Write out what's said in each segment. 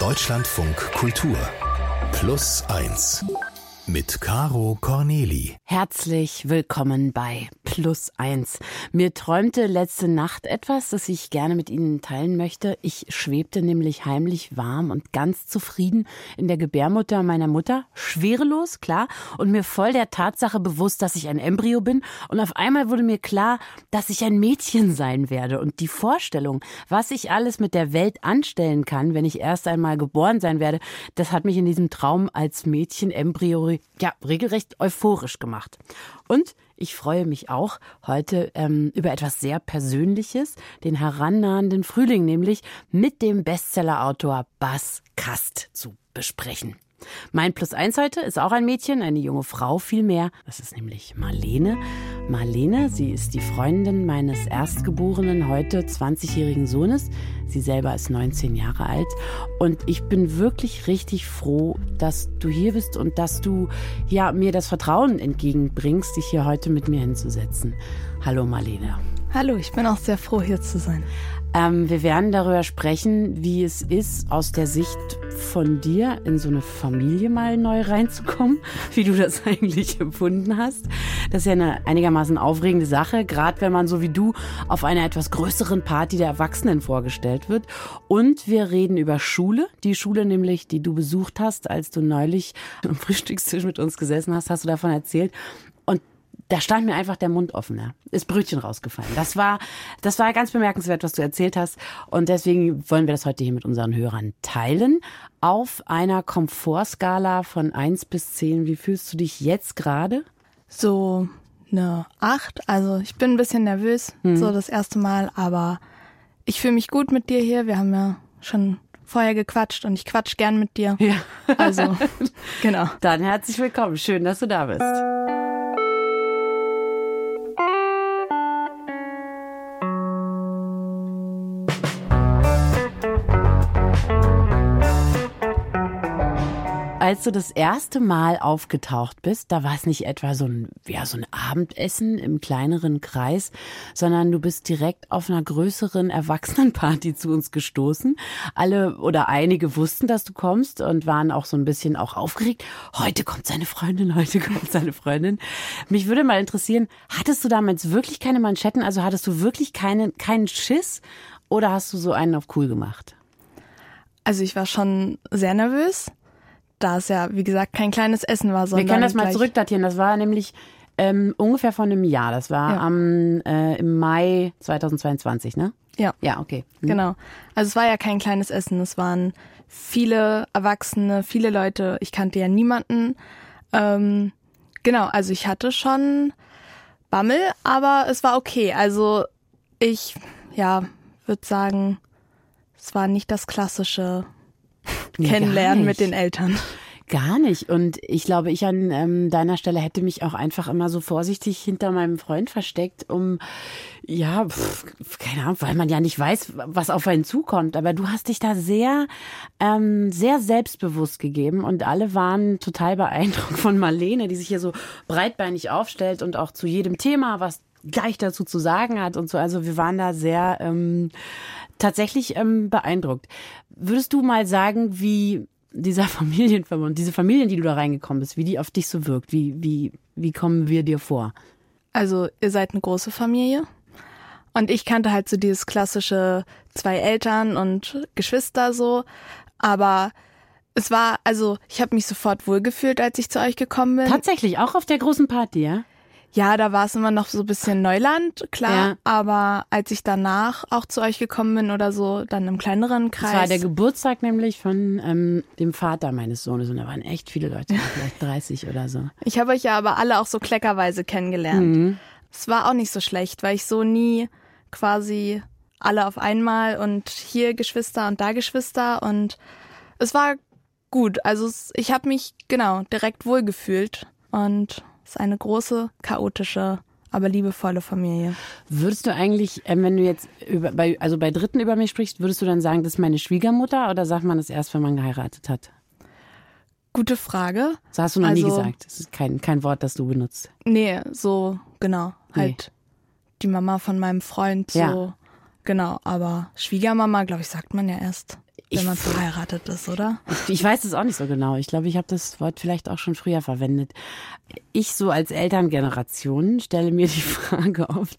Deutschlandfunk Kultur Plus 1 mit Caro Corneli. Herzlich willkommen bei Plus eins. Mir träumte letzte Nacht etwas, das ich gerne mit Ihnen teilen möchte. Ich schwebte nämlich heimlich warm und ganz zufrieden in der Gebärmutter meiner Mutter, schwerelos, klar, und mir voll der Tatsache bewusst, dass ich ein Embryo bin. Und auf einmal wurde mir klar, dass ich ein Mädchen sein werde. Und die Vorstellung, was ich alles mit der Welt anstellen kann, wenn ich erst einmal geboren sein werde, das hat mich in diesem Traum als Mädchen Embryo ja, regelrecht euphorisch gemacht. Und ich freue mich auch heute ähm, über etwas sehr Persönliches, den herannahenden Frühling, nämlich mit dem Bestsellerautor Bas Kast zu besprechen. Mein Plus eins heute ist auch ein Mädchen, eine junge Frau vielmehr. Das ist nämlich Marlene. Marlene, sie ist die Freundin meines erstgeborenen, heute 20-jährigen Sohnes. Sie selber ist 19 Jahre alt. Und ich bin wirklich richtig froh, dass du hier bist und dass du ja, mir das Vertrauen entgegenbringst, dich hier heute mit mir hinzusetzen. Hallo Marlene. Hallo, ich bin auch sehr froh, hier zu sein. Ähm, wir werden darüber sprechen, wie es ist, aus der Sicht von dir in so eine Familie mal neu reinzukommen, wie du das eigentlich empfunden hast. Das ist ja eine einigermaßen aufregende Sache, gerade wenn man so wie du auf einer etwas größeren Party der Erwachsenen vorgestellt wird. Und wir reden über Schule, die Schule nämlich, die du besucht hast, als du neulich am Frühstückstisch mit uns gesessen hast, hast du davon erzählt da stand mir einfach der Mund offen. Ja. Ist Brötchen rausgefallen. Das war, das war ganz bemerkenswert, was du erzählt hast. Und deswegen wollen wir das heute hier mit unseren Hörern teilen. Auf einer Komfortskala von eins bis zehn. Wie fühlst du dich jetzt gerade? So eine acht. Also ich bin ein bisschen nervös, mhm. so das erste Mal, aber ich fühle mich gut mit dir hier. Wir haben ja schon vorher gequatscht und ich quatsch gern mit dir. Ja. Also, genau. Dann herzlich willkommen. Schön, dass du da bist. Als du das erste Mal aufgetaucht bist, da war es nicht etwa so ein, ja, so ein Abendessen im kleineren Kreis, sondern du bist direkt auf einer größeren Erwachsenenparty zu uns gestoßen. Alle oder einige wussten, dass du kommst und waren auch so ein bisschen auch aufgeregt. Heute kommt seine Freundin, heute kommt seine Freundin. Mich würde mal interessieren, hattest du damals wirklich keine Manschetten? Also hattest du wirklich keine, keinen Schiss? Oder hast du so einen auf cool gemacht? Also ich war schon sehr nervös da es ja, wie gesagt, kein kleines Essen war, sondern. Wir können das mal zurückdatieren. Das war nämlich ähm, ungefähr vor einem Jahr. Das war ja. am äh, im Mai 2022, ne? Ja. Ja, okay. Hm. Genau. Also es war ja kein kleines Essen. Es waren viele Erwachsene, viele Leute. Ich kannte ja niemanden. Ähm, genau, also ich hatte schon Bammel, aber es war okay. Also ich, ja, würde sagen, es war nicht das klassische kennenlernen mit den Eltern. Gar nicht. Und ich glaube, ich an ähm, deiner Stelle hätte mich auch einfach immer so vorsichtig hinter meinem Freund versteckt, um, ja, pf, keine Ahnung, weil man ja nicht weiß, was auf einen zukommt. Aber du hast dich da sehr, ähm, sehr selbstbewusst gegeben und alle waren total beeindruckt von Marlene, die sich hier so breitbeinig aufstellt und auch zu jedem Thema was gleich dazu zu sagen hat und so. Also wir waren da sehr ähm, tatsächlich ähm, beeindruckt. Würdest du mal sagen, wie dieser Familienverbund, diese Familien, die du da reingekommen bist, wie die auf dich so wirkt? Wie, wie, wie kommen wir dir vor? Also, ihr seid eine große Familie. Und ich kannte halt so dieses klassische zwei Eltern und Geschwister so. Aber es war, also ich habe mich sofort wohlgefühlt, als ich zu euch gekommen bin. Tatsächlich, auch auf der großen Party, ja? Ja, da war es immer noch so ein bisschen Neuland, klar. Ja. Aber als ich danach auch zu euch gekommen bin oder so, dann im kleineren Kreis. Das war der Geburtstag nämlich von ähm, dem Vater meines Sohnes und da waren echt viele Leute, vielleicht 30 oder so. Ich habe euch ja aber alle auch so kleckerweise kennengelernt. Mhm. Es war auch nicht so schlecht, weil ich so nie quasi alle auf einmal und hier Geschwister und da Geschwister und es war gut. Also ich habe mich genau direkt wohlgefühlt und ist eine große, chaotische, aber liebevolle Familie. Würdest du eigentlich, ähm, wenn du jetzt über, bei, also bei Dritten über mich sprichst, würdest du dann sagen, das ist meine Schwiegermutter oder sagt man das erst, wenn man geheiratet hat? Gute Frage. Das hast du noch also, nie gesagt. Das ist kein, kein Wort, das du benutzt. Nee, so, genau. Nee. Halt die Mama von meinem Freund, so. Ja. Genau, aber Schwiegermama, glaube ich, sagt man ja erst. Wenn man verheiratet ist, oder? Ich, weiß es auch nicht so genau. Ich glaube, ich habe das Wort vielleicht auch schon früher verwendet. Ich so als Elterngeneration stelle mir die Frage oft,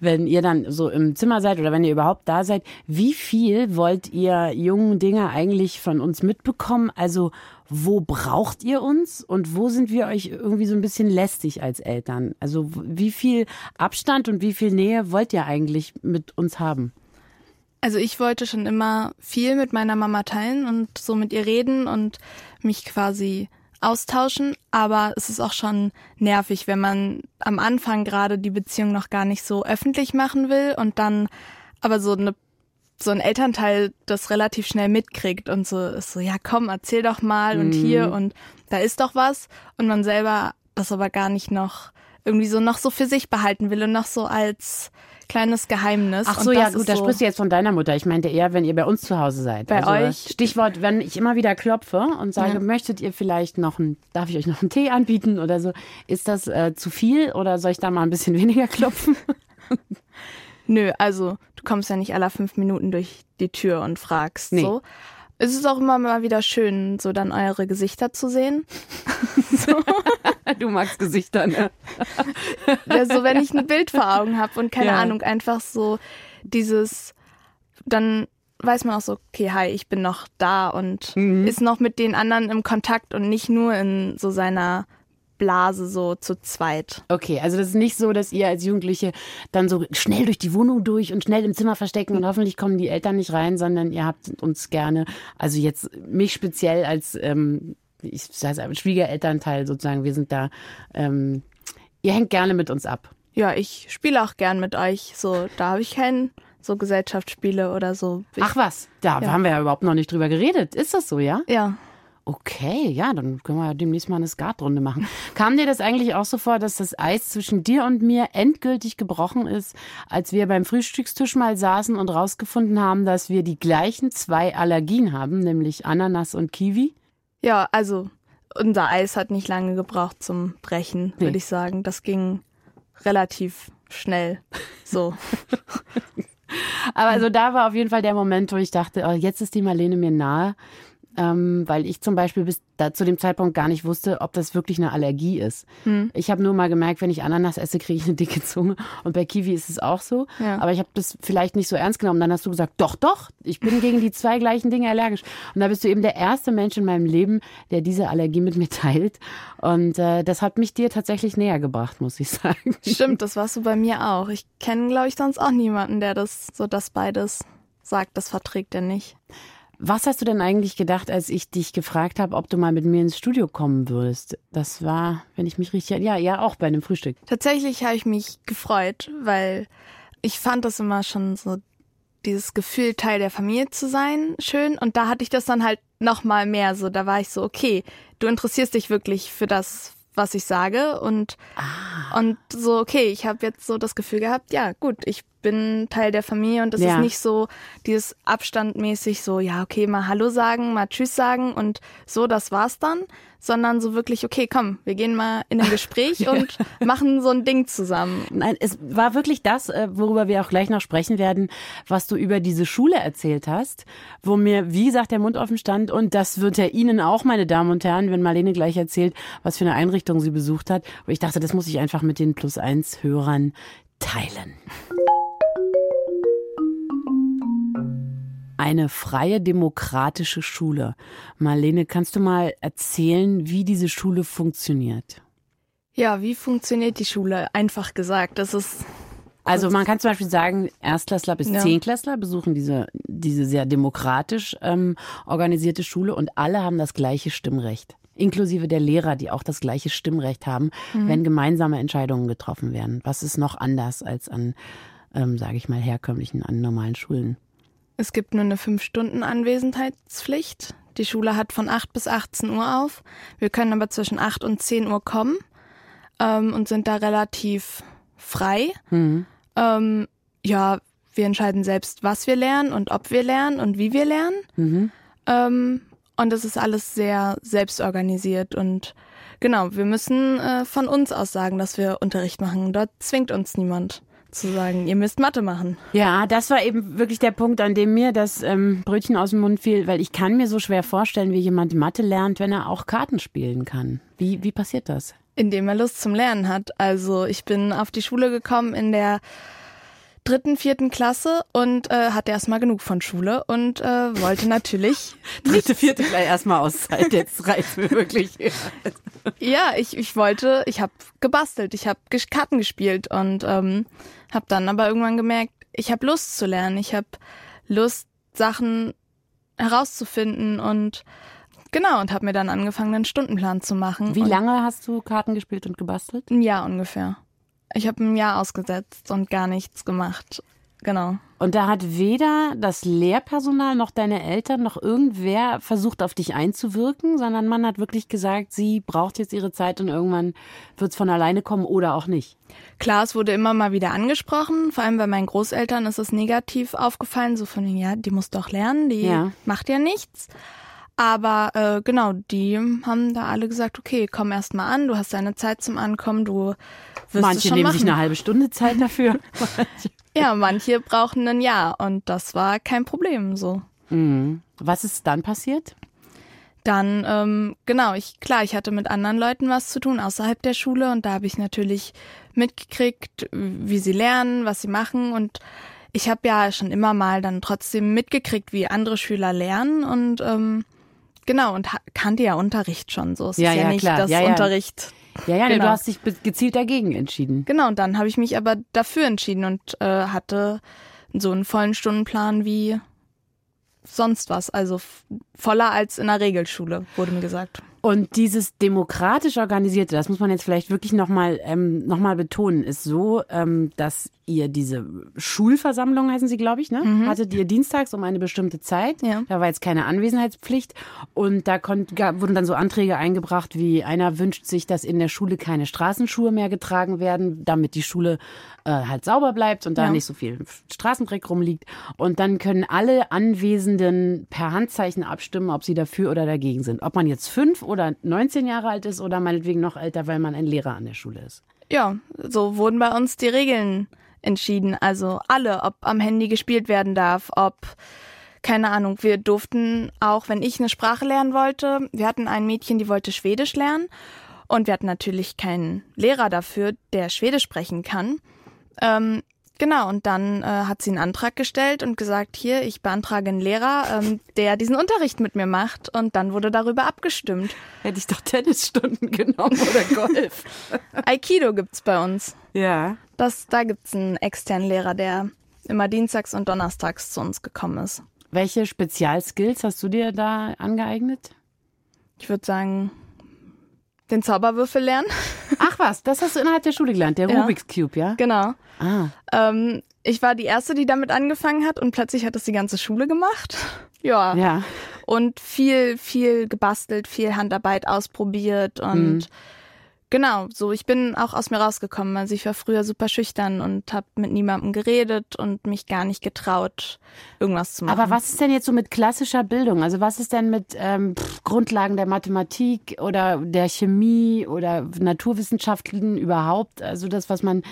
wenn ihr dann so im Zimmer seid oder wenn ihr überhaupt da seid, wie viel wollt ihr jungen Dinge eigentlich von uns mitbekommen? Also wo braucht ihr uns und wo sind wir euch irgendwie so ein bisschen lästig als Eltern? Also wie viel Abstand und wie viel Nähe wollt ihr eigentlich mit uns haben? Also ich wollte schon immer viel mit meiner Mama teilen und so mit ihr reden und mich quasi austauschen, aber es ist auch schon nervig, wenn man am Anfang gerade die Beziehung noch gar nicht so öffentlich machen will und dann aber so eine so ein Elternteil das relativ schnell mitkriegt und so ist so, ja komm, erzähl doch mal und hier Mhm. und da ist doch was und man selber das aber gar nicht noch irgendwie so noch so für sich behalten will und noch so als kleines Geheimnis. Ach so, ja gut, da so, sprichst du jetzt von deiner Mutter. Ich meinte eher, wenn ihr bei uns zu Hause seid. Bei also, euch? Stichwort, wenn ich immer wieder klopfe und sage, Ja. möchtet ihr vielleicht noch ein, darf ich euch noch einen Tee anbieten oder so, ist das äh, zu viel oder soll ich da mal ein bisschen weniger klopfen? Nö, also du kommst ja nicht alle fünf Minuten durch die Tür und fragst Nee. so. Es ist auch immer mal wieder schön, so dann eure Gesichter zu sehen. du magst Gesichter, ne? Ja, so wenn ich ein Bild vor Augen habe und keine Ja. Ahnung, einfach so dieses, dann weiß man auch so, okay, hi, ich bin noch da und Mhm. ist noch mit den anderen im Kontakt und nicht nur in so seiner Blase so zu zweit. Okay, also das ist nicht so, dass ihr als Jugendliche dann so schnell durch die Wohnung durch und schnell im Zimmer verstecken und hoffentlich kommen die Eltern nicht rein, sondern ihr habt uns gerne, also jetzt mich speziell als, ähm, ich sage es Schwiegerelternteil sozusagen, wir sind da, ähm, ihr hängt gerne mit uns ab. Ja, ich spiele auch gern mit euch. So, da habe ich keinen so Gesellschaftsspiele oder so. Ich, Ach was, da Ja. haben wir ja überhaupt noch nicht drüber geredet. Ist das so, ja? ja. Okay, ja, dann können wir ja demnächst mal eine Skatrunde machen. Kam dir das eigentlich auch so vor, dass das Eis zwischen dir und mir endgültig gebrochen ist, als wir beim Frühstückstisch mal saßen und rausgefunden haben, dass wir die gleichen zwei Allergien haben, nämlich Ananas und Kiwi? Ja, also unser Eis hat nicht lange gebraucht zum Brechen, Nee. würde ich sagen. Das ging relativ schnell. So. Aber also da war auf jeden Fall der Moment, wo ich dachte, oh, jetzt ist die Marlene mir nahe. Ähm, weil ich zum Beispiel bis da zu dem Zeitpunkt gar nicht wusste, ob das wirklich eine Allergie ist. Hm. Ich habe nur mal gemerkt, wenn ich Ananas esse, kriege ich eine dicke Zunge. Und bei Kiwi ist es auch so. Ja. Aber ich habe das vielleicht nicht so ernst genommen. Dann hast du gesagt, doch, doch, ich bin gegen die zwei gleichen Dinge allergisch. Und da bist du eben der erste Mensch in meinem Leben, der diese Allergie mit mir teilt. Und äh, das hat mich dir tatsächlich näher gebracht, muss ich sagen. Stimmt, das warst du bei mir auch. Ich kenne, glaube ich, sonst auch niemanden, der das so das beides sagt. Das verträgt er nicht. Was hast du denn eigentlich gedacht, als ich dich gefragt habe, ob du mal mit mir ins Studio kommen würdest? Das war, wenn ich mich richtig, ja, ja, auch bei einem Frühstück. Tatsächlich habe ich mich gefreut, weil ich fand das immer schon so dieses Gefühl, Teil der Familie zu sein, schön. Und da hatte ich das dann halt noch mal mehr so. Da war ich so, okay, du interessierst dich wirklich für das, was ich sage. Und, und so, okay, ich habe jetzt so das Gefühl gehabt, ja, gut, ich bin Teil der Familie und es Ja. ist nicht so dieses abstandmäßig so, ja, okay, mal Hallo sagen, mal Tschüss sagen und so, das war's dann, sondern so wirklich, okay, komm, wir gehen mal in ein Gespräch und machen so ein Ding zusammen. Nein, es war wirklich das, äh, worüber wir auch gleich noch sprechen werden, was du über diese Schule erzählt hast, wo mir, wie gesagt, der Mund offen stand. Und das wird ja Ihnen auch, meine Damen und Herren, wenn Marlene gleich erzählt, was für eine Einrichtung sie besucht hat. Und ich dachte, das muss ich einfach mit den Plus-Eins-Hörern teilen. Eine freie demokratische Schule. Marlene, kannst du mal erzählen, wie diese Schule funktioniert? Ja, wie funktioniert die Schule? Einfach gesagt, das ist Also man kann zum Beispiel sagen, Erstklässler bis Ja. Zehntklässler besuchen diese, diese sehr demokratisch ähm, organisierte Schule und alle haben das gleiche Stimmrecht. Inklusive der Lehrer, die auch das gleiche Stimmrecht haben, wenn gemeinsame Entscheidungen getroffen werden. Was ist noch anders als an, ähm, sage ich mal, herkömmlichen, an normalen Schulen? Es gibt nur eine 5-Stunden-Anwesenheitspflicht. Die Schule hat von 8 bis 18 Uhr auf. Wir können aber zwischen 8 und 10 Uhr kommen ähm, und sind da relativ frei. Mhm. Ähm, ja, wir entscheiden selbst, was wir lernen und ob wir lernen und wie wir lernen. Mhm. Ähm, und das ist alles sehr selbstorganisiert und genau, wir müssen äh, von uns aus sagen, dass wir Unterricht machen. Dort zwingt uns niemand zu sagen, ihr müsst Mathe machen. Ja, das war eben wirklich der Punkt, an dem mir das ähm, Brötchen aus dem Mund fiel, weil ich kann mir so schwer vorstellen, wie jemand Mathe lernt, wenn er auch Karten spielen kann. Wie, wie passiert das? Indem er Lust zum Lernen hat. Also ich bin auf die Schule gekommen in der dritten, vierten Klasse und äh, hatte erstmal genug von Schule und äh, wollte natürlich. Dritte, vierte gleich erstmal Auszeit. Jetzt reizt mir wirklich. ja, ich, ich wollte, ich habe gebastelt, ich habe Karten gespielt und ähm, habe dann aber irgendwann gemerkt, ich habe Lust zu lernen, ich habe Lust, Sachen herauszufinden und genau und habe mir dann angefangen, einen Stundenplan zu machen. Wie lange hast du Karten gespielt und gebastelt? Ein Jahr ungefähr. Ich habe ein Jahr ausgesetzt und gar nichts gemacht. Genau. Und da hat weder das Lehrpersonal noch deine Eltern noch irgendwer versucht, auf dich einzuwirken, sondern man hat wirklich gesagt, sie braucht jetzt ihre Zeit und irgendwann wird es von alleine kommen oder auch nicht. Klar, es wurde immer mal wieder angesprochen, vor allem bei meinen Großeltern ist es negativ aufgefallen, so von, ja, die muss doch lernen, die ja. macht ja nichts. Aber äh, genau, die haben da alle gesagt, okay, komm erst mal an, du hast deine Zeit zum Ankommen, du wirst Manche schon nehmen machen. sich eine halbe Stunde Zeit dafür. ja, manche brauchen ein Jahr und das war kein Problem so. Mhm. Was ist dann passiert? Dann, ähm, genau, ich, klar, ich hatte mit anderen Leuten was zu tun außerhalb der Schule und da habe ich natürlich mitgekriegt, wie sie lernen, was sie machen und ich habe ja schon immer mal dann trotzdem mitgekriegt, wie andere Schüler lernen und ähm, Genau, und kannte ja Unterricht schon so. Es ja, ist ja, ja nicht klar. das ja, ja. Unterricht. Ja, ja, genau. du hast dich gezielt dagegen entschieden. Genau, und dann habe ich mich aber dafür entschieden und äh, hatte so einen vollen Stundenplan wie sonst was. Also voller als in der Regelschule, wurde mir gesagt. Und dieses demokratisch organisierte, das muss man jetzt vielleicht wirklich nochmal ähm, noch betonen, ist so, ähm, dass ihr diese Schulversammlung, heißen sie, glaube ich, ne? Mhm. Hattet ihr dienstags um eine bestimmte Zeit. Ja. Da war jetzt keine Anwesenheitspflicht. Und da konnt, wurden dann so Anträge eingebracht, wie einer wünscht sich, dass in der Schule keine Straßenschuhe mehr getragen werden, damit die Schule äh, halt sauber bleibt und da ja. nicht so viel Straßendreck rumliegt. Und dann können alle Anwesenden per Handzeichen abstimmen, ob sie dafür oder dagegen sind. Ob man jetzt fünf oder 19 Jahre alt ist oder meinetwegen noch älter, weil man ein Lehrer an der Schule ist. Ja, so wurden bei uns die Regeln entschieden. Also alle, ob am Handy gespielt werden darf, ob keine Ahnung, wir durften auch, wenn ich eine Sprache lernen wollte, wir hatten ein Mädchen, die wollte Schwedisch lernen und wir hatten natürlich keinen Lehrer dafür, der Schwedisch sprechen kann. Ähm, genau, und dann äh, hat sie einen Antrag gestellt und gesagt, hier, ich beantrage einen Lehrer, ähm, der diesen Unterricht mit mir macht und dann wurde darüber abgestimmt. Hätte ich doch Tennisstunden genommen oder Golf. Aikido gibt's bei uns. Ja. Das, da gibt's einen externen Lehrer, der immer dienstags und donnerstags zu uns gekommen ist. Welche Spezialskills hast du dir da angeeignet? Ich würde sagen, den Zauberwürfel lernen. Ach was, das hast du innerhalb der Schule gelernt, der Ja. Rubik's Cube, ja? Genau. Ah. Ähm, ich war die Erste, die damit angefangen hat und plötzlich hat das die ganze Schule gemacht. Ja. Ja. Und viel, viel gebastelt, viel Handarbeit ausprobiert und Mhm. Genau, so ich bin auch aus mir rausgekommen. Also ich war früher super schüchtern und habe mit niemandem geredet und mich gar nicht getraut, irgendwas zu machen. Aber was ist denn jetzt so mit klassischer Bildung? Also was ist denn mit ähm, Grundlagen der Mathematik oder der Chemie oder Naturwissenschaften überhaupt? Also das, was man,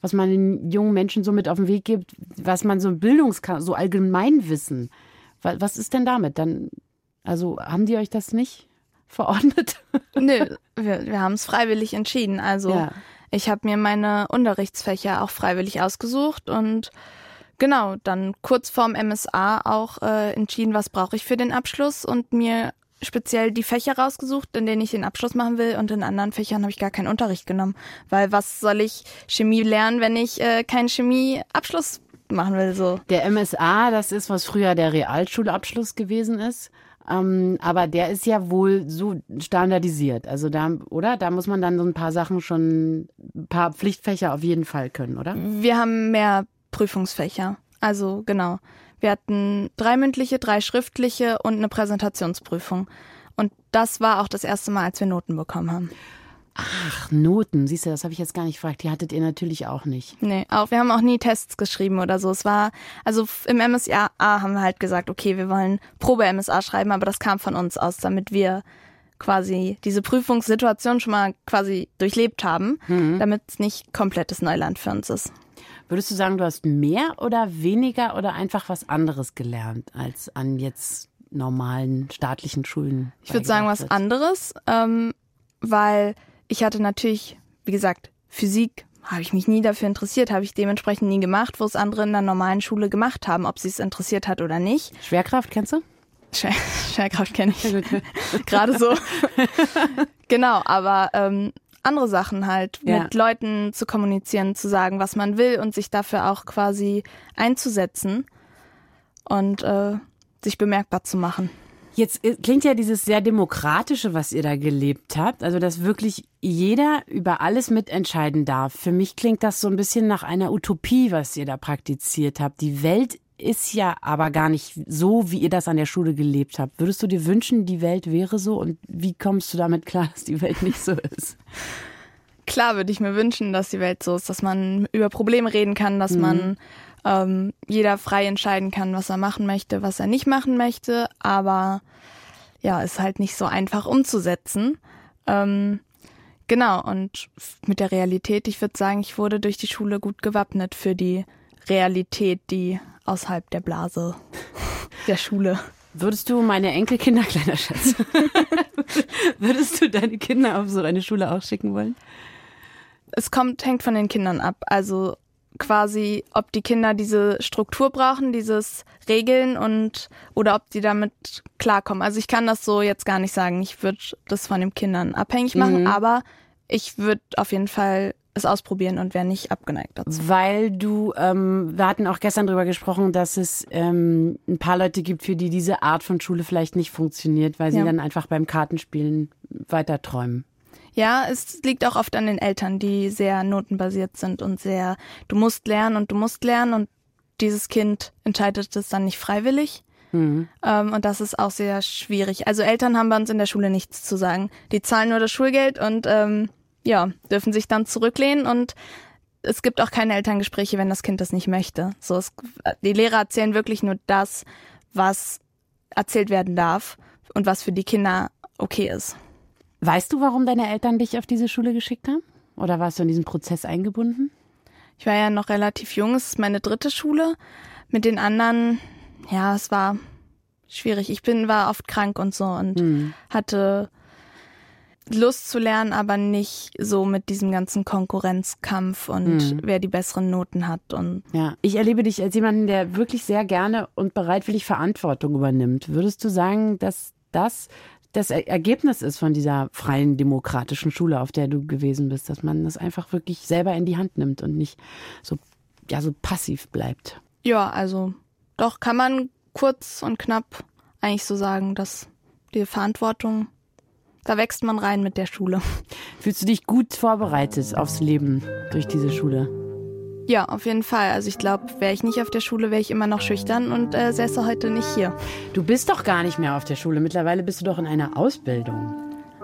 was man den jungen Menschen so mit auf den Weg gibt, was man so Bildungs, so Allgemeinwissen. Was, was ist denn damit? Dann, also haben die euch das nicht verordnet? Nö, wir, wir haben es freiwillig entschieden. Also Ja. ich habe mir meine Unterrichtsfächer auch freiwillig ausgesucht und genau, dann kurz vorm MSA auch äh, entschieden, was brauche ich für den Abschluss und mir speziell die Fächer rausgesucht, in denen ich den Abschluss machen will und in anderen Fächern habe ich gar keinen Unterricht genommen, weil was soll ich Chemie lernen, wenn ich äh, keinen Chemieabschluss machen will so. Der MSA, das ist, was früher der Realschulabschluss gewesen ist. Ähm, aber der ist ja wohl so standardisiert. Also da, oder? Da muss man dann so ein paar Sachen schon, ein paar Pflichtfächer auf jeden Fall können, oder? Wir haben mehr Prüfungsfächer. Also genau. Wir hatten drei mündliche, drei schriftliche und eine Präsentationsprüfung. Und das war auch das erste Mal, als wir Noten bekommen haben. Ach, Noten, siehst du, das habe ich jetzt gar nicht gefragt. Die hattet ihr natürlich auch nicht. Nee, auch, wir haben auch nie Tests geschrieben oder so. Es war, also im MSA haben wir halt gesagt, okay, wir wollen Probe-MSA schreiben, aber das kam von uns aus, damit wir quasi diese Prüfungssituation schon mal quasi durchlebt haben, damit es nicht komplettes Neuland für uns ist. Würdest du sagen, du hast mehr oder weniger oder einfach was anderes gelernt als an jetzt normalen staatlichen Schulen? Ich würde sagen, was anderes, ähm, weil ich hatte natürlich, wie gesagt, Physik habe ich mich nie dafür interessiert, habe ich dementsprechend nie gemacht, wo es andere in der normalen Schule gemacht haben, ob sie es interessiert hat oder nicht. Schwerkraft kennst du? Schwer, Schwerkraft kenne ich. Gerade so. genau, aber ähm, andere Sachen halt, ja. mit Leuten zu kommunizieren, zu sagen, was man will und sich dafür auch quasi einzusetzen und äh, sich bemerkbar zu machen. Jetzt äh, klingt ja dieses sehr demokratische, was ihr da gelebt habt, also dass wirklich jeder über alles mitentscheiden darf. Für mich klingt das so ein bisschen nach einer Utopie, was ihr da praktiziert habt. Die Welt ist ja aber gar nicht so, wie ihr das an der Schule gelebt habt. Würdest du dir wünschen, die Welt wäre so? Und wie kommst du damit klar, dass die Welt nicht so ist? Klar würde ich mir wünschen, dass die Welt so ist, dass man über Probleme reden kann, dass mhm. man ähm, jeder frei entscheiden kann, was er machen möchte, was er nicht machen möchte. Aber ja, ist halt nicht so einfach umzusetzen. Ähm, genau, und mit der Realität, ich würde sagen, ich wurde durch die Schule gut gewappnet für die Realität, die außerhalb der Blase der Schule. Würdest du meine Enkelkinder, kleiner Schatz, würdest du deine Kinder auf so eine Schule auch schicken wollen? Es kommt, hängt von den Kindern ab. Also quasi, ob die Kinder diese Struktur brauchen, dieses Regeln und oder ob die damit klarkommen. Also ich kann das so jetzt gar nicht sagen. Ich würde das von den Kindern abhängig machen, mhm. aber ich würde auf jeden Fall es ausprobieren und wäre nicht abgeneigt dazu. Weil du, ähm, wir hatten auch gestern drüber gesprochen, dass es ähm, ein paar Leute gibt, für die diese Art von Schule vielleicht nicht funktioniert, weil sie ja. dann einfach beim Kartenspielen weiter träumen. Ja, es liegt auch oft an den Eltern, die sehr notenbasiert sind und sehr, du musst lernen und du musst lernen und dieses Kind entscheidet es dann nicht freiwillig. Mhm. Ähm, und das ist auch sehr schwierig. Also Eltern haben bei uns in der Schule nichts zu sagen. Die zahlen nur das Schulgeld und ähm, ja, dürfen sich dann zurücklehnen und es gibt auch keine Elterngespräche, wenn das Kind das nicht möchte. So, es, die Lehrer erzählen wirklich nur das, was erzählt werden darf und was für die Kinder okay ist. Weißt du, warum deine Eltern dich auf diese Schule geschickt haben? Oder warst du in diesen Prozess eingebunden? Ich war ja noch relativ jung, es ist meine dritte Schule. Mit den anderen, ja, es war schwierig. Ich bin, war oft krank und so und hm. hatte Lust zu lernen, aber nicht so mit diesem ganzen Konkurrenzkampf und mhm. wer die besseren Noten hat. Und ja, ich erlebe dich als jemanden, der wirklich sehr gerne und bereitwillig Verantwortung übernimmt. Würdest du sagen, dass das das Ergebnis ist von dieser freien demokratischen Schule, auf der du gewesen bist, dass man das einfach wirklich selber in die Hand nimmt und nicht so, ja, so passiv bleibt? Ja, also doch kann man kurz und knapp eigentlich so sagen, dass die Verantwortung da wächst man rein mit der Schule. Fühlst du dich gut vorbereitet aufs Leben durch diese Schule? Ja, auf jeden Fall. Also ich glaube, wäre ich nicht auf der Schule, wäre ich immer noch schüchtern und äh, säße heute nicht hier. Du bist doch gar nicht mehr auf der Schule. Mittlerweile bist du doch in einer Ausbildung.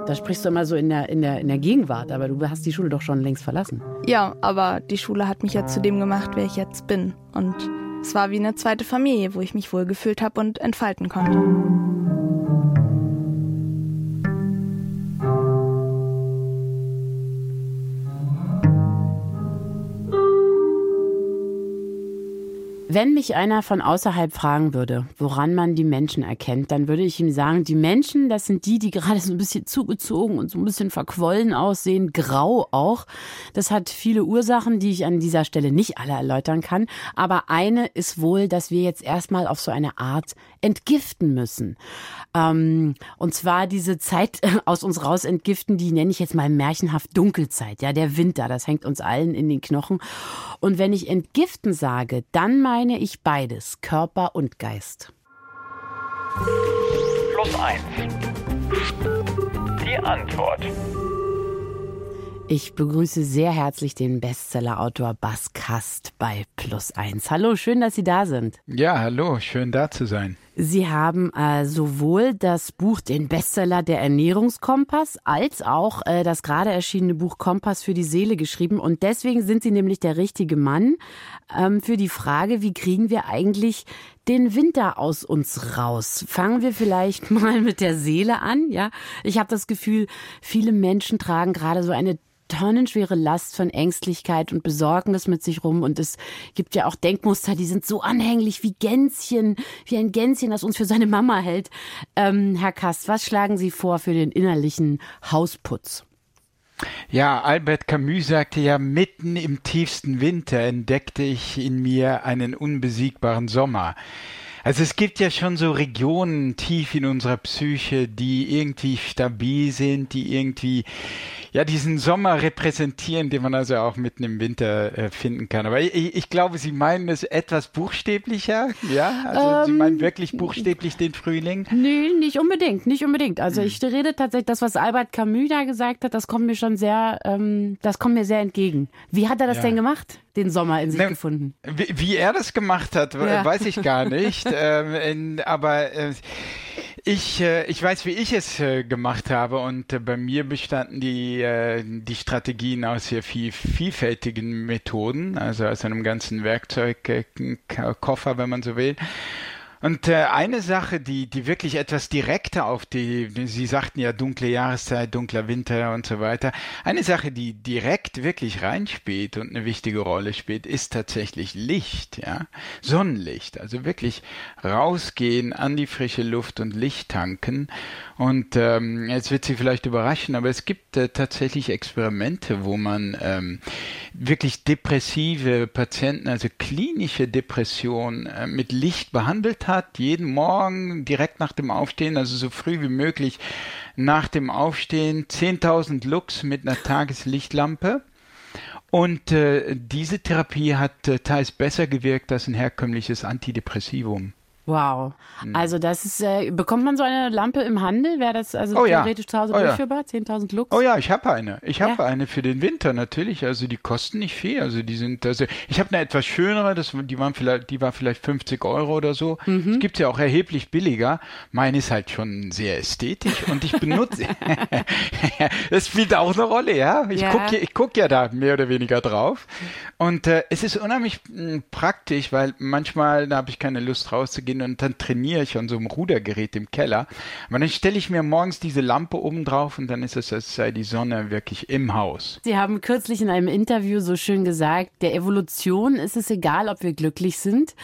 Da sprichst du immer so in der, in, der, in der Gegenwart, aber du hast die Schule doch schon längst verlassen. Ja, aber die Schule hat mich ja zu dem gemacht, wer ich jetzt bin. Und es war wie eine zweite Familie, wo ich mich wohlgefühlt habe und entfalten konnte. Wenn mich einer von außerhalb fragen würde, woran man die Menschen erkennt, dann würde ich ihm sagen, die Menschen, das sind die, die gerade so ein bisschen zugezogen und so ein bisschen verquollen aussehen, grau auch. Das hat viele Ursachen, die ich an dieser Stelle nicht alle erläutern kann. Aber eine ist wohl, dass wir jetzt erstmal auf so eine Art entgiften müssen. Ähm, und zwar diese Zeit aus uns raus entgiften, die nenne ich jetzt mal märchenhaft Dunkelzeit. Ja, der Winter, das hängt uns allen in den Knochen. Und wenn ich entgiften sage, dann meine ich beides, Körper und Geist. Plus eins. Die Antwort. Ich begrüße sehr herzlich den Bestsellerautor Bas Kast bei Plus eins. Hallo, schön, dass Sie da sind. Ja, hallo, schön da zu sein. Sie haben äh, sowohl das Buch, den Bestseller Der Ernährungskompass, als auch äh, das gerade erschienene Buch Kompass für die Seele geschrieben. Und deswegen sind Sie nämlich der richtige Mann ähm, für die Frage, wie kriegen wir eigentlich den Winter aus uns raus? Fangen wir vielleicht mal mit der Seele an. Ja, ich habe das Gefühl, viele Menschen tragen gerade so eine tonnenschwere Last von Ängstlichkeit und Besorgnis mit sich rum. Und es gibt ja auch Denkmuster, die sind so anhänglich wie Gänschen, wie ein Gänschen, das uns für seine Mama hält. Ähm, Herr Kast, was schlagen Sie vor für den innerlichen Hausputz? Ja, Albert Camus sagte ja, mitten im tiefsten Winter entdeckte ich in mir einen unbesiegbaren Sommer. Also es gibt ja schon so Regionen tief in unserer Psyche, die irgendwie stabil sind, die irgendwie ja diesen Sommer repräsentieren, den man also auch mitten im Winter äh, finden kann. Aber ich, ich, glaube, Sie meinen es etwas buchstäblicher, ja? Also ähm, Sie meinen wirklich buchstäblich den Frühling? Nee, nicht unbedingt, nicht unbedingt. Also ich rede tatsächlich, das, was Albert Camus da gesagt hat, das kommt mir schon sehr, ähm, das kommt mir sehr entgegen. Wie hat er das ja. denn gemacht? Den Sommer in sich ne, gefunden. Wie, wie, er das gemacht hat, ja. weiß ich gar nicht. ähm, in, aber äh, ich, äh, ich weiß, wie ich es äh, gemacht habe und äh, bei mir bestanden die, äh, die Strategien aus sehr viel vielfältigen Methoden, also aus einem ganzen Werkzeugkoffer, wenn man so will. Und äh, eine Sache, die, die wirklich etwas direkter auf die, Sie sagten ja dunkle Jahreszeit, dunkler Winter und so weiter. Eine Sache, die direkt wirklich reinspielt und eine wichtige Rolle spielt, ist tatsächlich Licht, ja. Sonnenlicht. Also wirklich rausgehen an die frische Luft und Licht tanken. Und ähm, jetzt wird Sie vielleicht überraschen, aber es gibt äh, tatsächlich Experimente, wo man ähm, wirklich depressive Patienten, also klinische Depression äh, mit Licht behandelt hat, jeden Morgen direkt nach dem Aufstehen, also so früh wie möglich nach dem Aufstehen, 10.000 Lux mit einer Tageslichtlampe. Und äh, diese Therapie hat äh, teils besser gewirkt als ein herkömmliches Antidepressivum. Wow. Hm. Also das ist, äh, bekommt man so eine Lampe im Handel? Wäre das also oh, theoretisch ja. zu Hause oh, durchführbar? Ja. 10.000 Lux? Oh ja, ich habe eine. Ich habe ja. eine für den Winter natürlich. Also die kosten nicht viel. Also die sind, also ich habe eine etwas schönere, das, die, waren vielleicht, die war vielleicht 50 Euro oder so. Mhm. Es gibt ja auch erheblich billiger. Meine ist halt schon sehr ästhetisch und ich benutze, das spielt auch eine Rolle, ja. Ich ja. gucke ich guck ja da mehr oder weniger drauf. Und äh, es ist unheimlich mh, hm, praktisch, weil manchmal, da habe ich keine Lust rauszugehen, bin und dann trainiere ich an so einem Rudergerät im Keller. Aber dann stelle ich mir morgens diese Lampe oben drauf und dann ist es, als sei die Sonne wirklich im Haus. Sie haben kürzlich in einem Interview so schön gesagt, der Evolution ist es egal, ob wir glücklich sind.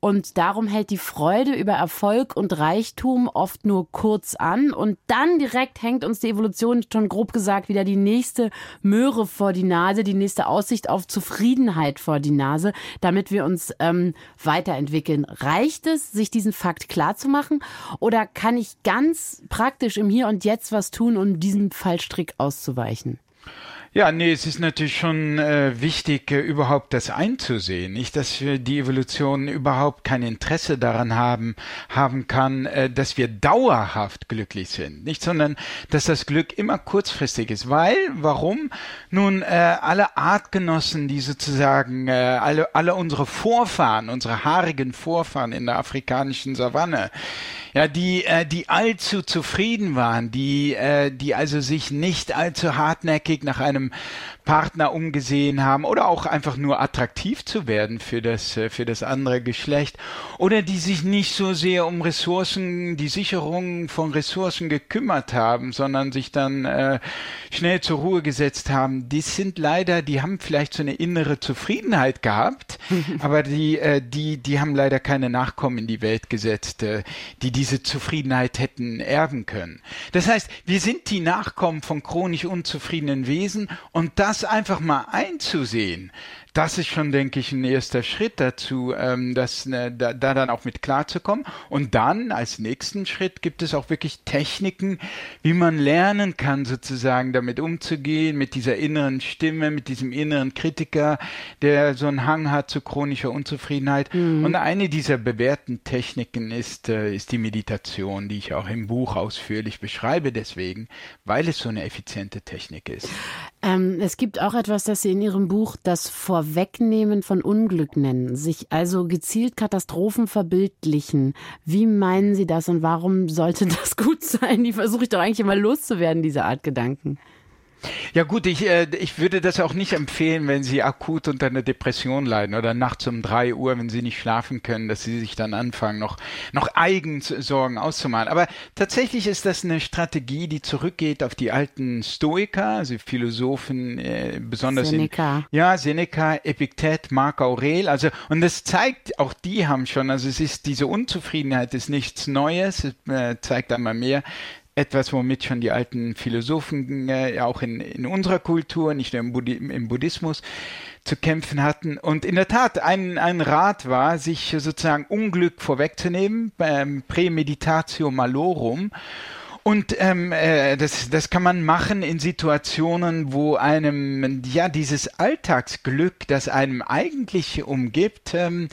Und darum hält die Freude über Erfolg und Reichtum oft nur kurz an und dann direkt hängt uns die Evolution schon grob gesagt wieder die nächste Möhre vor die Nase, die nächste Aussicht auf Zufriedenheit vor die Nase, damit wir uns ähm, weiterentwickeln. Reicht es, sich diesen Fakt klarzumachen? Oder kann ich ganz praktisch im Hier und Jetzt was tun, um diesem Fallstrick auszuweichen? Ja, nee, es ist natürlich schon äh, wichtig, äh, überhaupt das einzusehen. Nicht, dass wir die Evolution überhaupt kein Interesse daran haben, haben kann, äh, dass wir dauerhaft glücklich sind. Nicht, sondern dass das Glück immer kurzfristig ist. Weil, warum? Nun, äh, alle Artgenossen, die sozusagen, äh, alle, alle unsere Vorfahren, unsere haarigen Vorfahren in der afrikanischen Savanne, ja, die, äh, die allzu zufrieden waren, die, äh, die also sich nicht allzu hartnäckig nach einem Partner umgesehen haben oder auch einfach nur attraktiv zu werden für das, äh, für das andere Geschlecht oder die sich nicht so sehr um Ressourcen, die Sicherung von Ressourcen gekümmert haben, sondern sich dann äh, schnell zur Ruhe gesetzt haben, die sind leider, die haben vielleicht so eine innere Zufriedenheit gehabt, aber die, äh, die, die haben leider keine Nachkommen in die Welt gesetzt, äh, die diese Zufriedenheit hätten erben können. Das heißt, wir sind die Nachkommen von chronisch unzufriedenen Wesen und das einfach mal einzusehen, das ist schon, denke ich, ein erster Schritt dazu, ähm, das, äh, da, da dann auch mit klarzukommen. Und dann als nächsten Schritt gibt es auch wirklich Techniken, wie man lernen kann, sozusagen damit umzugehen, mit dieser inneren Stimme, mit diesem inneren Kritiker, der so einen Hang hat zu chronischer Unzufriedenheit. Mhm. Und eine dieser bewährten Techniken ist, äh, ist die Meditation, die ich auch im Buch ausführlich beschreibe, deswegen, weil es so eine effiziente Technik ist. Ähm, es gibt auch etwas, das Sie in Ihrem Buch das vor Vorwegnehmen von Unglück nennen, sich also gezielt Katastrophen verbildlichen. Wie meinen Sie das und warum sollte das gut sein? Die versuche ich doch eigentlich immer loszuwerden, diese Art Gedanken. Ja gut, ich, äh, ich würde das auch nicht empfehlen, wenn Sie akut unter einer Depression leiden oder nachts um drei Uhr, wenn Sie nicht schlafen können, dass Sie sich dann anfangen, noch, noch eigens Sorgen auszumalen. Aber tatsächlich ist das eine Strategie, die zurückgeht auf die alten Stoiker, also Philosophen, äh, besonders Seneca. in ja Seneca, Epiktet, Marc Aurel. Also und das zeigt, auch die haben schon, also es ist diese Unzufriedenheit ist nichts Neues, es äh, zeigt einmal mehr, etwas, womit schon die alten Philosophen äh, auch in, in unserer Kultur, nicht nur im, Buddhi im Buddhismus, zu kämpfen hatten. Und in der Tat, ein, ein Rat war, sich sozusagen Unglück vorwegzunehmen, ähm, Prämeditatio malorum. Und ähm, äh, das, das kann man machen in Situationen, wo einem ja dieses Alltagsglück, das einem eigentlich umgibt, ähm,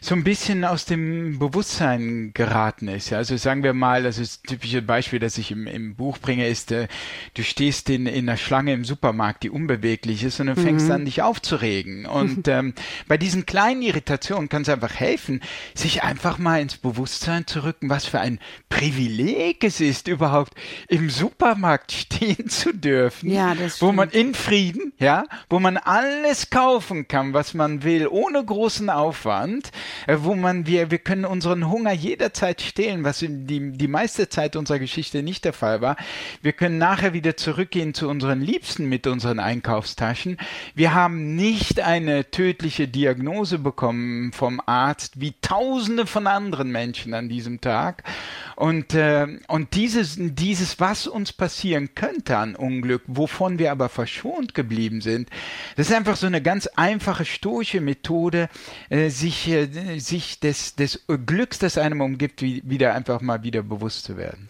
so ein bisschen aus dem Bewusstsein geraten ist. Also sagen wir mal, das ist das typische Beispiel, das ich im, im Buch bringe, ist, äh, du stehst in, in einer Schlange im Supermarkt, die unbeweglich ist und du fängst mhm. an, dich aufzuregen. Und ähm, bei diesen kleinen Irritationen kann es einfach helfen, sich einfach mal ins Bewusstsein zu rücken, was für ein Privileg es ist, überhaupt im Supermarkt stehen zu dürfen. Ja, wo man in Frieden, ja, wo man alles kaufen kann, was man will, ohne großen Aufwand äh, wo man, wir, wir können unseren Hunger jederzeit stillen, was die, die meiste Zeit unserer Geschichte nicht der Fall war. Wir können nachher wieder zurückgehen zu unseren Liebsten mit unseren Einkaufstaschen. Wir haben nicht eine tödliche Diagnose bekommen vom Arzt, wie tausende von anderen Menschen an diesem Tag. Und, äh, und dieses, dieses, was uns passieren könnte an Unglück, wovon wir aber verschont geblieben sind, das ist einfach so eine ganz einfache stoische Methode, äh, sich, äh, sich des, des Glücks, das einem umgibt, wie, wieder einfach mal wieder bewusst zu werden.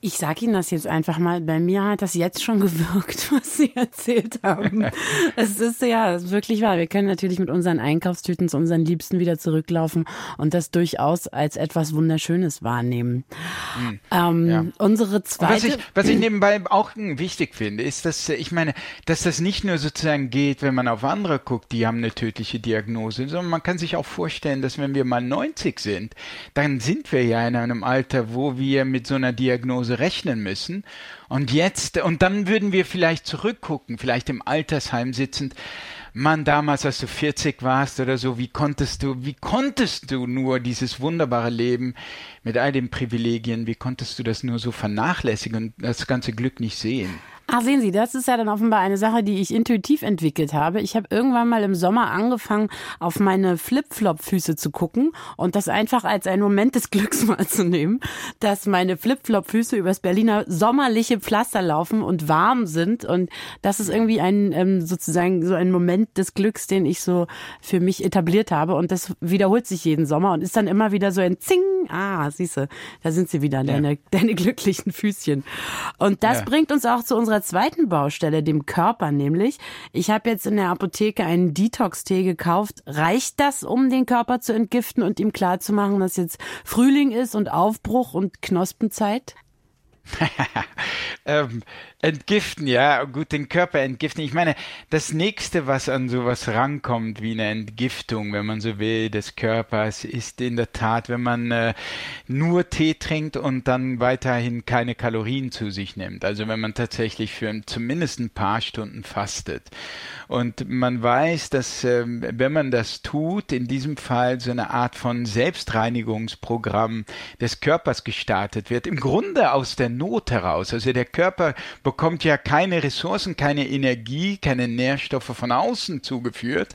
Ich sage Ihnen das jetzt einfach mal. Bei mir hat das jetzt schon gewirkt, was Sie erzählt haben. es ist ja wirklich wahr. Wir können natürlich mit unseren Einkaufstüten zu unseren Liebsten wieder zurücklaufen und das durchaus als etwas Wunderschönes wahrnehmen. Mhm. Ähm, ja. Unsere zweite. Was ich, was ich nebenbei auch wichtig finde, ist, dass ich meine, dass das nicht nur sozusagen geht, wenn man auf andere guckt, die haben eine tödliche Diagnose, sondern man kann sich auch vorstellen, dass wenn wir mal 90 sind, dann sind wir ja in einem Alter, wo wir mit so einer Diagnose rechnen müssen. Und jetzt, und dann würden wir vielleicht zurückgucken, vielleicht im Altersheim sitzend, Mann, damals, als du 40 warst oder so, wie konntest du, wie konntest du nur dieses wunderbare Leben mit all den Privilegien, wie konntest du das nur so vernachlässigen und das ganze Glück nicht sehen? Ach, sehen Sie, das ist ja dann offenbar eine Sache, die ich intuitiv entwickelt habe. Ich habe irgendwann mal im Sommer angefangen, auf meine Flip-Flop-Füße zu gucken und das einfach als einen Moment des Glücks mal zu nehmen, dass meine Flip-Flop-Füße übers Berliner sommerliche Pflaster laufen und warm sind und das ist irgendwie ein ähm, sozusagen so ein Moment des Glücks, den ich so für mich etabliert habe und das wiederholt sich jeden Sommer und ist dann immer wieder so ein Zing. Ah, siehste, da sind sie wieder, deine, ja. deine glücklichen Füßchen. Und das ja. bringt uns auch zu unserer unserer zweiten Baustelle, dem Körper nämlich. Ich habe jetzt in der Apotheke einen Detox-Tee gekauft. Reicht das, um den Körper zu entgiften und ihm klarzumachen, dass jetzt Frühling ist und Aufbruch und Knospenzeit? ähm, entgiften, ja, gut, den Körper entgiften. Ich meine, das nächste, was an sowas rankommt, wie eine Entgiftung, wenn man so will, des Körpers, ist in der Tat, wenn man äh, nur Tee trinkt und dann weiterhin keine Kalorien zu sich nimmt. Also wenn man tatsächlich für zumindest ein paar Stunden fastet. Und man weiß, dass äh, wenn man das tut, in diesem Fall so eine Art von Selbstreinigungsprogramm des Körpers gestartet wird. Im Grunde aus der Not heraus. Also der Körper bekommt ja keine Ressourcen, keine Energie, keine Nährstoffe von außen zugeführt.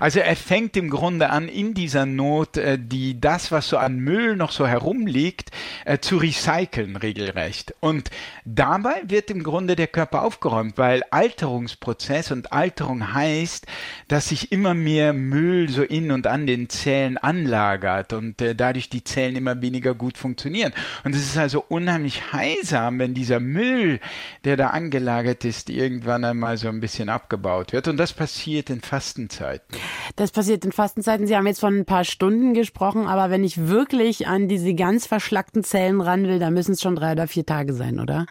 Also er fängt im Grunde an, in dieser Not äh, die das, was so an Müll noch so herumliegt, äh, zu recyceln regelrecht. Und dabei wird im Grunde der Körper aufgeräumt, weil Alterungsprozess und Alterung heißt, dass sich immer mehr Müll so in und an den Zellen anlagert und äh, dadurch die Zellen immer weniger gut funktionieren. Und es ist also unheimlich heilsam, wenn dieser Müll, der da angelagert ist, irgendwann einmal so ein bisschen abgebaut wird. Und das passiert in Fastenzeiten. Das passiert in Fastenzeiten. Sie haben jetzt von ein paar Stunden gesprochen, aber wenn ich wirklich an diese ganz verschlackten Zellen ran will, dann müssen es schon drei oder vier Tage sein, oder?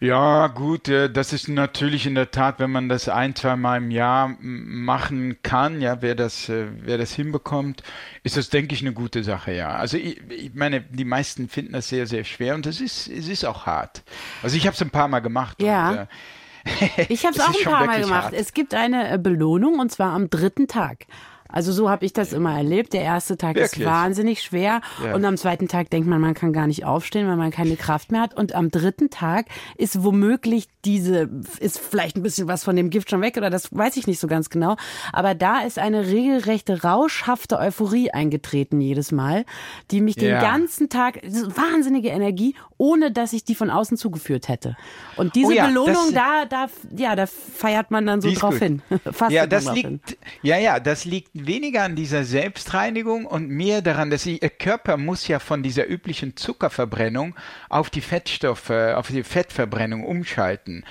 Ja, gut, das ist natürlich in der Tat, wenn man das ein, zwei Mal im Jahr machen kann, ja, wer das, äh, wer das hinbekommt, ist das, denke ich, eine gute Sache, ja. Also ich, ich meine, die meisten finden das sehr, sehr schwer und es ist, es ist auch hart. Also ich habe es ein paar Mal gemacht. Ja. Und, äh, Ich habe es auch ein paar Mal gemacht. Hart. Es gibt eine äh, Belohnung und zwar am dritten Tag. Also so habe ich das immer erlebt. Der erste Tag Wirklich? ist wahnsinnig schwer ja. und am zweiten Tag denkt man, man kann gar nicht aufstehen, weil man keine Kraft mehr hat. Und am dritten Tag ist womöglich diese, ist vielleicht ein bisschen was von dem Gift schon weg oder das weiß ich nicht so ganz genau. Aber da ist eine regelrechte rauschhafte Euphorie eingetreten jedes Mal, die mich ja. den ganzen Tag, wahnsinnige Energie, ohne dass ich die von außen zugeführt hätte. Und diese oh ja, Belohnung, da, da, ja, da feiert man dann so drauf gut. hin. Fast ja, das liegt, hin. ja, ja, das liegt weniger an dieser Selbstreinigung und mehr daran, dass ihr Körper muss ja von dieser üblichen Zuckerverbrennung auf die Fettstoffe, auf die Fettverbrennung umschalten.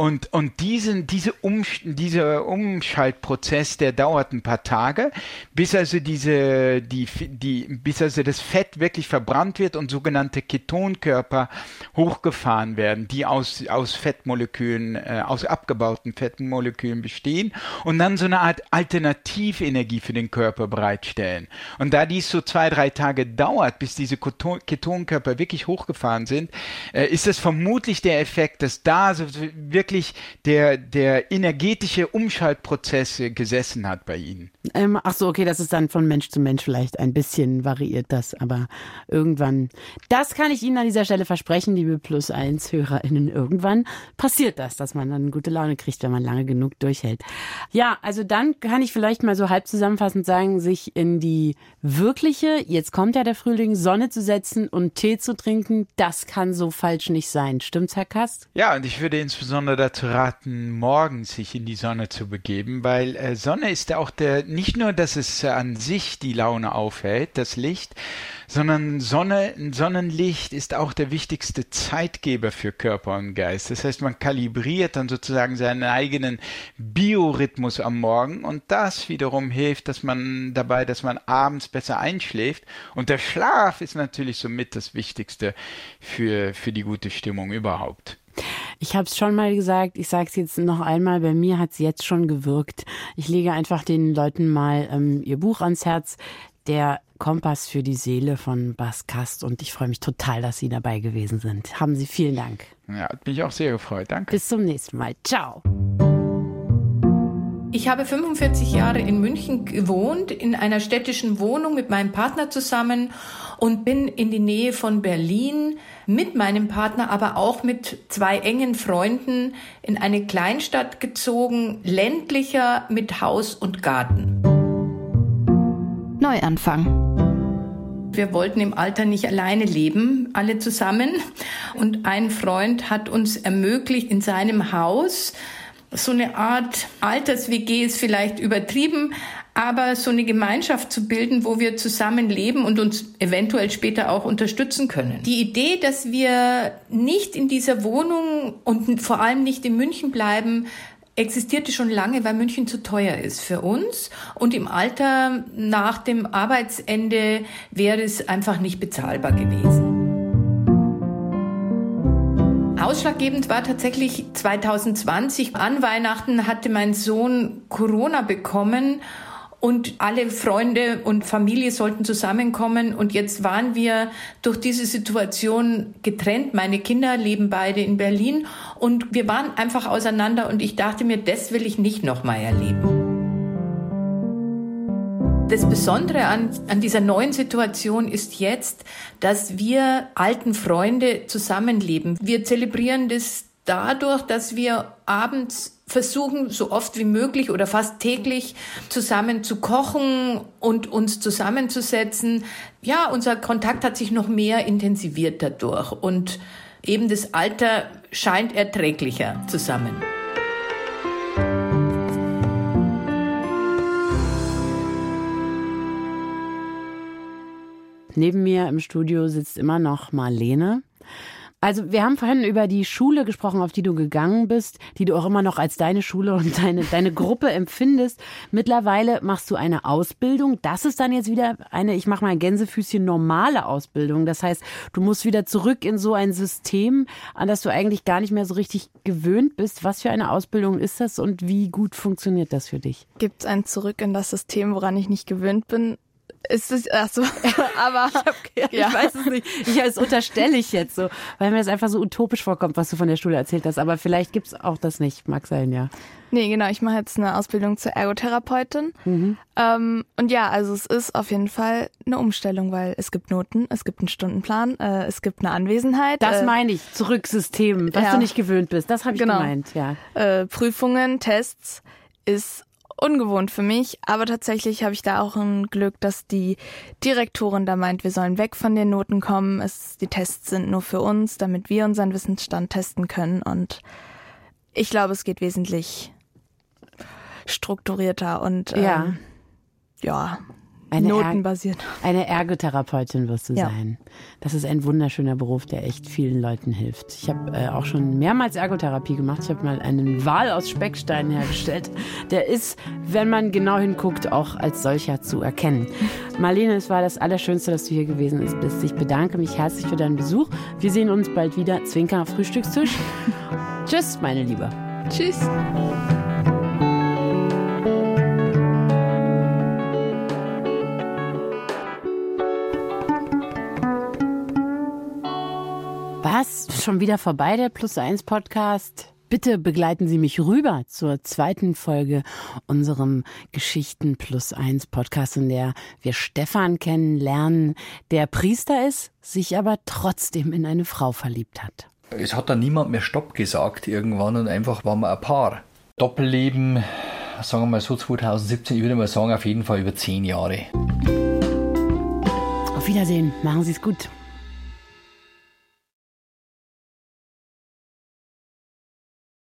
Und, und diesen, diese um, dieser Umschaltprozess, der dauert ein paar Tage, bis also diese, die, die, bis also das Fett wirklich verbrannt wird und sogenannte Ketonkörper hochgefahren werden, die aus, aus Fettmolekülen, äh, aus abgebauten Fettmolekülen bestehen und dann so eine Art Alternativenergie für den Körper bereitstellen. Und da dies so zwei, drei Tage dauert, bis diese Ketonkörper wirklich hochgefahren sind, äh, ist das vermutlich der Effekt, dass da so wirklich wirklich der, der energetische Umschaltprozess gesessen hat bei Ihnen. Ähm, ach so, okay, das ist dann von Mensch zu Mensch vielleicht ein bisschen variiert das, aber irgendwann, das kann ich Ihnen an dieser Stelle versprechen, liebe Plus 1 HörerInnen, irgendwann passiert das, dass man dann gute Laune kriegt, wenn man lange genug durchhält. Ja, also dann kann ich vielleicht mal so halb zusammenfassend sagen, sich in die wirkliche, jetzt kommt ja der Frühling, Sonne zu setzen und Tee zu trinken, das kann so falsch nicht sein. Stimmt's, Herr Kast? Ja, und ich würde insbesondere dazu raten, morgens sich in die Sonne zu begeben, weil äh, Sonne ist auch der, nicht nur, dass es an sich die Laune aufhält, das Licht, sondern Sonne, Sonnenlicht ist auch der wichtigste Zeitgeber für Körper und Geist. Das heißt, man kalibriert dann sozusagen seinen eigenen Biorhythmus am Morgen und das wiederum hilft, dass man dabei, dass man abends besser einschläft. Und der Schlaf ist natürlich somit das Wichtigste für, für die gute Stimmung überhaupt. Ich habe es schon mal gesagt, ich sage es jetzt noch einmal, bei mir hat es jetzt schon gewirkt. Ich lege einfach den Leuten mal ähm, ihr Buch ans Herz, der Kompass für die Seele von Bas Kast und ich freue mich total, dass Sie dabei gewesen sind. Haben Sie vielen Dank. Ja, hat mich auch sehr gefreut. Danke. Bis zum nächsten Mal. Ciao. Ich habe 45 Jahre in München gewohnt, in einer städtischen Wohnung mit meinem Partner zusammen und bin in die Nähe von Berlin mit meinem Partner, aber auch mit zwei engen Freunden in eine Kleinstadt gezogen, ländlicher mit Haus und Garten. Neuanfang. Wir wollten im Alter nicht alleine leben, alle zusammen. Und ein Freund hat uns ermöglicht, in seinem Haus so eine Art Alters-WG ist vielleicht übertrieben, aber so eine Gemeinschaft zu bilden, wo wir zusammen leben und uns eventuell später auch unterstützen können. Die Idee, dass wir nicht in dieser Wohnung und vor allem nicht in München bleiben, existierte schon lange, weil München zu teuer ist für uns. Und im Alter nach dem Arbeitsende wäre es einfach nicht bezahlbar gewesen. Ausschlaggebend war tatsächlich 2020. An Weihnachten hatte mein Sohn Corona bekommen und alle Freunde und Familie sollten zusammenkommen und jetzt waren wir durch diese Situation getrennt. Meine Kinder leben beide in Berlin und wir waren einfach auseinander und ich dachte mir, das will ich nicht nochmal erleben. Das Besondere an, an dieser neuen Situation ist jetzt, dass wir alten Freunde zusammenleben. Wir zelebrieren das dadurch, dass wir abends versuchen, so oft wie möglich oder fast täglich zusammen zu kochen und uns zusammenzusetzen. Ja, unser Kontakt hat sich noch mehr intensiviert dadurch und eben das Alter scheint erträglicher zusammen. Neben mir im Studio sitzt immer noch Marlene. Also wir haben vorhin über die Schule gesprochen, auf die du gegangen bist, die du auch immer noch als deine Schule und deine, deine Gruppe empfindest. Mittlerweile machst du eine Ausbildung. Das ist dann jetzt wieder eine, ich mache mal Gänsefüßchen, normale Ausbildung. Das heißt, du musst wieder zurück in so ein System, an das du eigentlich gar nicht mehr so richtig gewöhnt bist. Was für eine Ausbildung ist das und wie gut funktioniert das für dich? Gibt es ein Zurück in das System, woran ich nicht gewöhnt bin? Ist es, ach so, aber ich, hab, ja. ich weiß es nicht. Ich, das unterstelle ich jetzt so, weil mir das einfach so utopisch vorkommt, was du von der Schule erzählt hast. Aber vielleicht gibt es auch das nicht. Mag sein, ja. Nee, genau. Ich mache jetzt eine Ausbildung zur Ergotherapeutin. Mhm. Ähm, und ja, also es ist auf jeden Fall eine Umstellung, weil es gibt Noten, es gibt einen Stundenplan, äh, es gibt eine Anwesenheit. Das äh, meine ich. Zurücksystem, was ja. du nicht gewöhnt bist. Das habe ich genau. gemeint, ja. Äh, Prüfungen, Tests ist ungewohnt für mich, aber tatsächlich habe ich da auch ein Glück, dass die Direktorin da meint, wir sollen weg von den Noten kommen. Es, die Tests sind nur für uns, damit wir unseren Wissensstand testen können. Und ich glaube, es geht wesentlich strukturierter und ähm, ja. ja, eine Notenbasiert. Er eine Ergotherapeutin wirst du ja. sein. Das ist ein wunderschöner Beruf, der echt vielen Leuten hilft. Ich habe äh, auch schon mehrmals Ergotherapie gemacht. Ich habe mal einen Wal aus Specksteinen hergestellt. Der ist, wenn man genau hinguckt, auch als solcher zu erkennen. Marlene, es war das Allerschönste, dass du hier gewesen bist. Ich bedanke mich herzlich für deinen Besuch. Wir sehen uns bald wieder. Zwinker Frühstückstisch. Tschüss, meine Liebe. Tschüss. Was? Schon wieder vorbei, der Plus 1 Podcast? Bitte begleiten Sie mich rüber zur zweiten Folge unserem Geschichten Plus 1 Podcast, in der wir Stefan kennenlernen, der Priester ist, sich aber trotzdem in eine Frau verliebt hat. Es hat dann niemand mehr Stopp gesagt irgendwann und einfach waren wir ein Paar. Doppelleben, sagen wir mal so 2017, ich würde mal sagen, auf jeden Fall über zehn Jahre. Auf Wiedersehen, machen Sie es gut.